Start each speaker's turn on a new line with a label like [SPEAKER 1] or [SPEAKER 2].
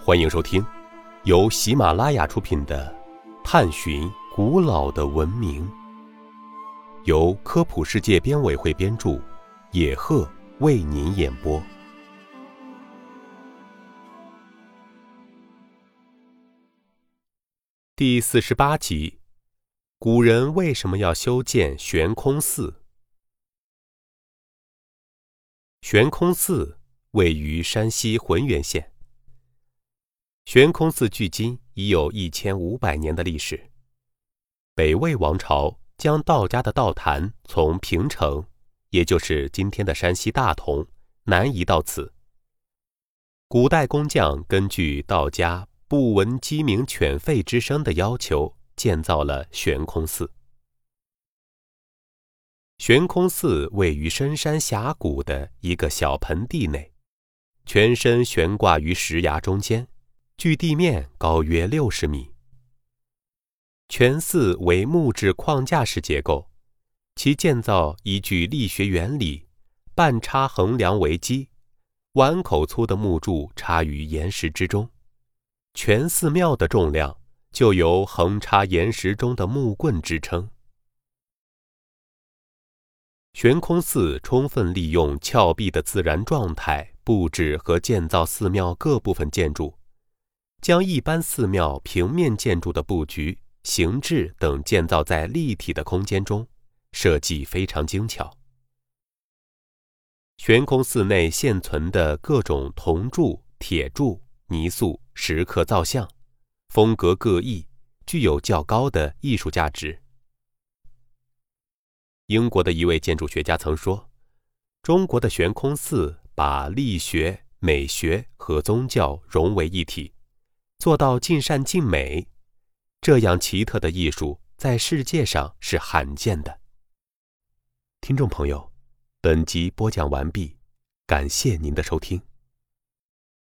[SPEAKER 1] 欢迎收听由喜马拉雅出品的《探寻古老的文明》，由科普世界编委会编著，野鹤为您演播。第四十八集：古人为什么要修建悬空寺？悬空寺位于山西浑源县。悬空寺距今已有一千五百年的历史。北魏王朝将道家的道坛从平城，也就是今天的山西大同，南移到此。古代工匠根据道家“不闻鸡鸣犬吠之声”的要求，建造了悬空寺。悬空寺位于深山峡谷的一个小盆地内，全身悬挂于石崖中间，距地面高约六十米。全寺为木质框架式结构，其建造依据力学原理，半插横梁为基，碗口粗的木柱插于岩石之中，全寺庙的重量就由横插岩石中的木棍支撑。悬空寺充分利用峭壁的自然状态布置和建造寺庙各部分建筑，将一般寺庙平面建筑的布局、形制等建造在立体的空间中，设计非常精巧。悬空寺内现存的各种铜柱、铁柱、泥塑、石刻造像，风格各异，具有较高的艺术价值。英国的一位建筑学家曾说：“中国的悬空寺把力学、美学和宗教融为一体，做到尽善尽美。这样奇特的艺术在世界上是罕见的。”听众朋友，本集播讲完毕，感谢您的收听。